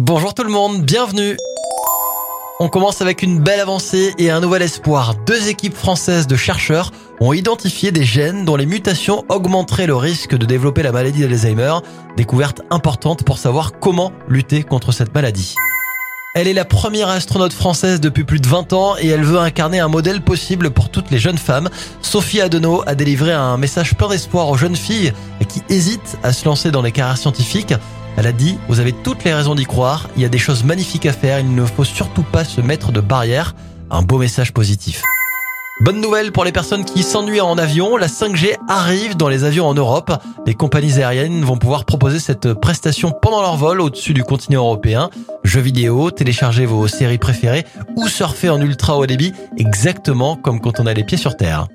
Bonjour tout le monde, bienvenue On commence avec une belle avancée et un nouvel espoir. Deux équipes françaises de chercheurs ont identifié des gènes dont les mutations augmenteraient le risque de développer la maladie d'Alzheimer. Découverte importante pour savoir comment lutter contre cette maladie. Elle est la première astronaute française depuis plus de 20 ans et elle veut incarner un modèle possible pour toutes les jeunes femmes. Sophie Adenau a délivré un message plein d'espoir aux jeunes filles qui hésitent à se lancer dans les carrières scientifiques. Elle a dit, vous avez toutes les raisons d'y croire, il y a des choses magnifiques à faire, il ne faut surtout pas se mettre de barrières. Un beau message positif. Bonne nouvelle pour les personnes qui s'ennuient en avion, la 5G arrive dans les avions en Europe. Les compagnies aériennes vont pouvoir proposer cette prestation pendant leur vol au-dessus du continent européen. Jeux vidéo, télécharger vos séries préférées ou surfer en ultra haut débit, exactement comme quand on a les pieds sur terre.